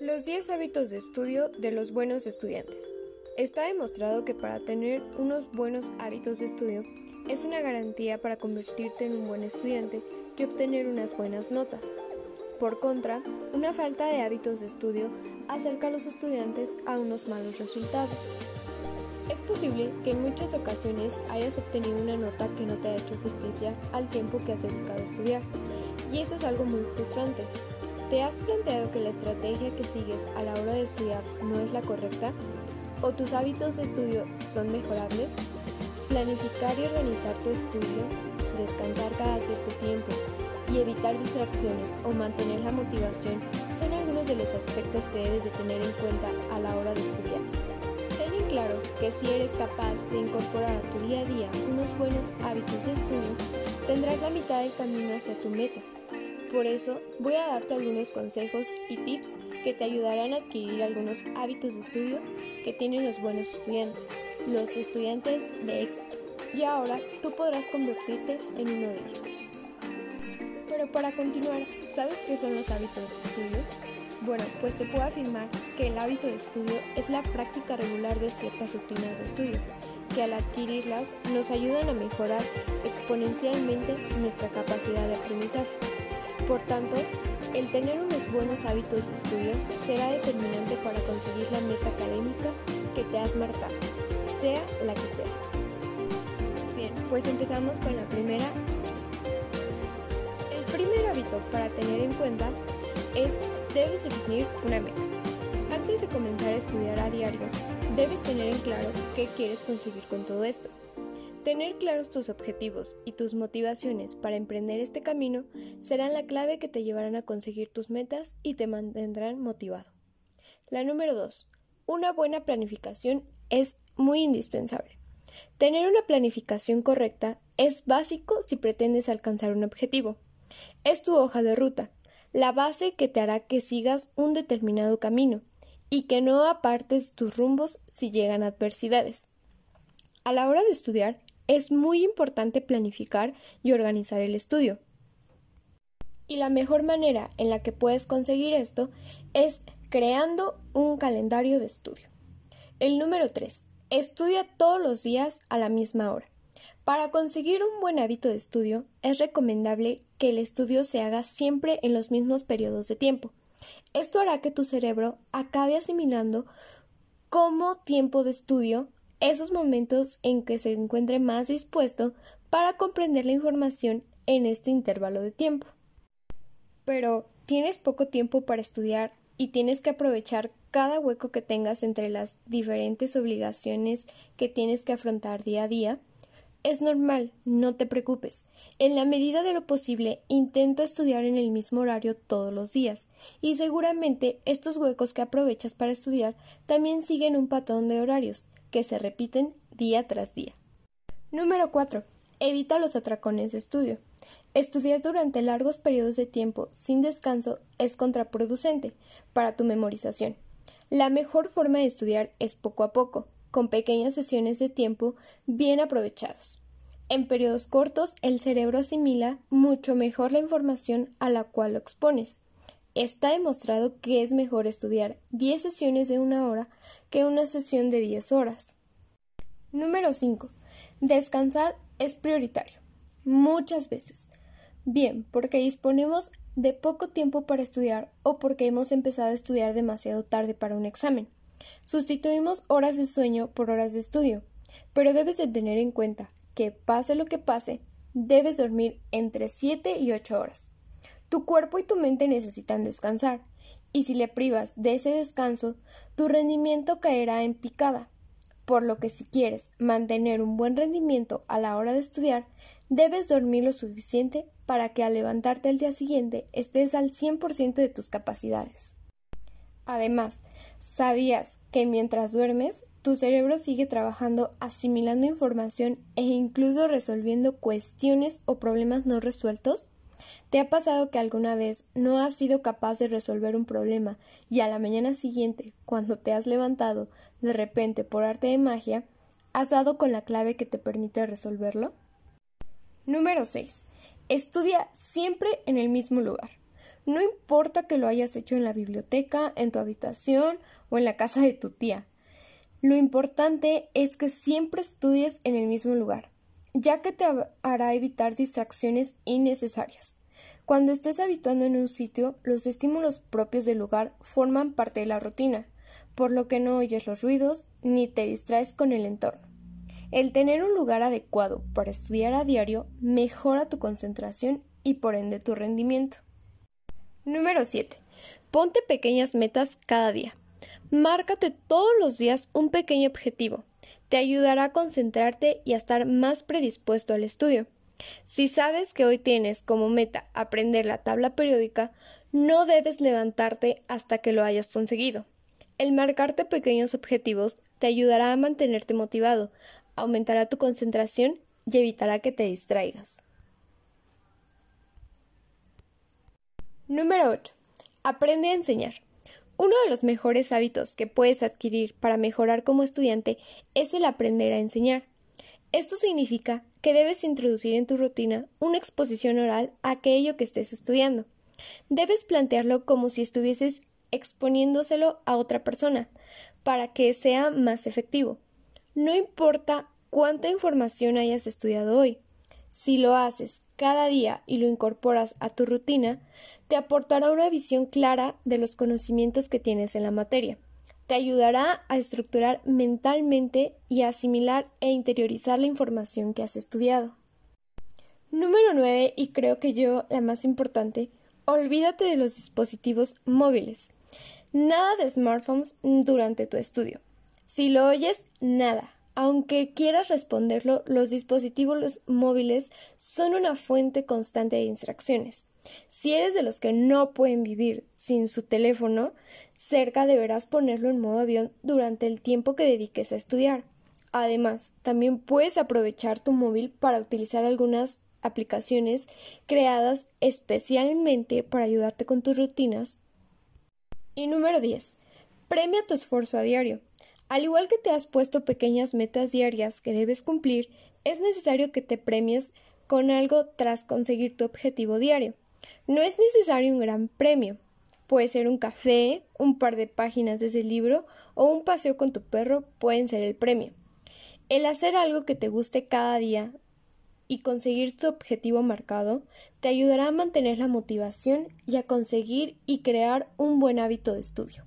Los 10 hábitos de estudio de los buenos estudiantes. Está demostrado que para tener unos buenos hábitos de estudio es una garantía para convertirte en un buen estudiante y obtener unas buenas notas. Por contra, una falta de hábitos de estudio acerca a los estudiantes a unos malos resultados. Es posible que en muchas ocasiones hayas obtenido una nota que no te ha hecho justicia al tiempo que has dedicado a estudiar, y eso es algo muy frustrante. ¿Te has planteado que la estrategia que sigues a la hora de estudiar no es la correcta? ¿O tus hábitos de estudio son mejorables? Planificar y organizar tu estudio, descansar cada cierto tiempo y evitar distracciones o mantener la motivación son algunos de los aspectos que debes de tener en cuenta a la hora de estudiar. Ten en claro que si eres capaz de incorporar a tu día a día unos buenos hábitos de estudio, tendrás la mitad del camino hacia tu meta. Por eso voy a darte algunos consejos y tips que te ayudarán a adquirir algunos hábitos de estudio que tienen los buenos estudiantes, los estudiantes de éxito. Y ahora tú podrás convertirte en uno de ellos. Pero para continuar, ¿sabes qué son los hábitos de estudio? Bueno, pues te puedo afirmar que el hábito de estudio es la práctica regular de ciertas rutinas de estudio, que al adquirirlas nos ayudan a mejorar exponencialmente nuestra capacidad de aprendizaje. Por tanto, el tener unos buenos hábitos de estudio será determinante para conseguir la meta académica que te has marcado, sea la que sea. Bien, pues empezamos con la primera. El primer hábito para tener en cuenta es debes definir una meta. Antes de comenzar a estudiar a diario, debes tener en claro qué quieres conseguir con todo esto. Tener claros tus objetivos y tus motivaciones para emprender este camino serán la clave que te llevarán a conseguir tus metas y te mantendrán motivado. La número 2. Una buena planificación es muy indispensable. Tener una planificación correcta es básico si pretendes alcanzar un objetivo. Es tu hoja de ruta, la base que te hará que sigas un determinado camino y que no apartes tus rumbos si llegan adversidades. A la hora de estudiar, es muy importante planificar y organizar el estudio. Y la mejor manera en la que puedes conseguir esto es creando un calendario de estudio. El número 3. Estudia todos los días a la misma hora. Para conseguir un buen hábito de estudio es recomendable que el estudio se haga siempre en los mismos periodos de tiempo. Esto hará que tu cerebro acabe asimilando como tiempo de estudio esos momentos en que se encuentre más dispuesto para comprender la información en este intervalo de tiempo. Pero tienes poco tiempo para estudiar y tienes que aprovechar cada hueco que tengas entre las diferentes obligaciones que tienes que afrontar día a día. Es normal, no te preocupes. En la medida de lo posible, intenta estudiar en el mismo horario todos los días, y seguramente estos huecos que aprovechas para estudiar también siguen un patrón de horarios, que se repiten día tras día. Número 4. Evita los atracones de estudio. Estudiar durante largos periodos de tiempo sin descanso es contraproducente para tu memorización. La mejor forma de estudiar es poco a poco, con pequeñas sesiones de tiempo bien aprovechados. En periodos cortos el cerebro asimila mucho mejor la información a la cual lo expones. Está demostrado que es mejor estudiar 10 sesiones de una hora que una sesión de 10 horas. Número 5. Descansar es prioritario. Muchas veces. Bien, porque disponemos de poco tiempo para estudiar o porque hemos empezado a estudiar demasiado tarde para un examen. Sustituimos horas de sueño por horas de estudio. Pero debes de tener en cuenta que pase lo que pase, debes dormir entre 7 y 8 horas. Tu cuerpo y tu mente necesitan descansar, y si le privas de ese descanso, tu rendimiento caerá en picada. Por lo que si quieres mantener un buen rendimiento a la hora de estudiar, debes dormir lo suficiente para que al levantarte el día siguiente estés al 100% de tus capacidades. Además, ¿sabías que mientras duermes, tu cerebro sigue trabajando asimilando información e incluso resolviendo cuestiones o problemas no resueltos? ¿Te ha pasado que alguna vez no has sido capaz de resolver un problema y a la mañana siguiente, cuando te has levantado, de repente por arte de magia, has dado con la clave que te permite resolverlo? Número 6. Estudia siempre en el mismo lugar. No importa que lo hayas hecho en la biblioteca, en tu habitación o en la casa de tu tía. Lo importante es que siempre estudies en el mismo lugar, ya que te hará evitar distracciones innecesarias. Cuando estés habituando en un sitio, los estímulos propios del lugar forman parte de la rutina, por lo que no oyes los ruidos ni te distraes con el entorno. El tener un lugar adecuado para estudiar a diario mejora tu concentración y por ende tu rendimiento. Número 7. Ponte pequeñas metas cada día. Márcate todos los días un pequeño objetivo. Te ayudará a concentrarte y a estar más predispuesto al estudio. Si sabes que hoy tienes como meta aprender la tabla periódica, no debes levantarte hasta que lo hayas conseguido. El marcarte pequeños objetivos te ayudará a mantenerte motivado, aumentará tu concentración y evitará que te distraigas. Número 8. Aprende a enseñar. Uno de los mejores hábitos que puedes adquirir para mejorar como estudiante es el aprender a enseñar. Esto significa que debes introducir en tu rutina una exposición oral a aquello que estés estudiando. Debes plantearlo como si estuvieses exponiéndoselo a otra persona, para que sea más efectivo. No importa cuánta información hayas estudiado hoy. Si lo haces cada día y lo incorporas a tu rutina, te aportará una visión clara de los conocimientos que tienes en la materia. Te ayudará a estructurar mentalmente y a asimilar e interiorizar la información que has estudiado. Número 9, y creo que yo la más importante, olvídate de los dispositivos móviles. Nada de smartphones durante tu estudio. Si lo oyes, nada. Aunque quieras responderlo, los dispositivos móviles son una fuente constante de distracciones. Si eres de los que no pueden vivir sin su teléfono, cerca deberás ponerlo en modo avión durante el tiempo que dediques a estudiar. Además, también puedes aprovechar tu móvil para utilizar algunas aplicaciones creadas especialmente para ayudarte con tus rutinas. Y número 10. Premia tu esfuerzo a diario. Al igual que te has puesto pequeñas metas diarias que debes cumplir, es necesario que te premies con algo tras conseguir tu objetivo diario. No es necesario un gran premio. Puede ser un café, un par de páginas de ese libro o un paseo con tu perro pueden ser el premio. El hacer algo que te guste cada día y conseguir tu objetivo marcado te ayudará a mantener la motivación y a conseguir y crear un buen hábito de estudio.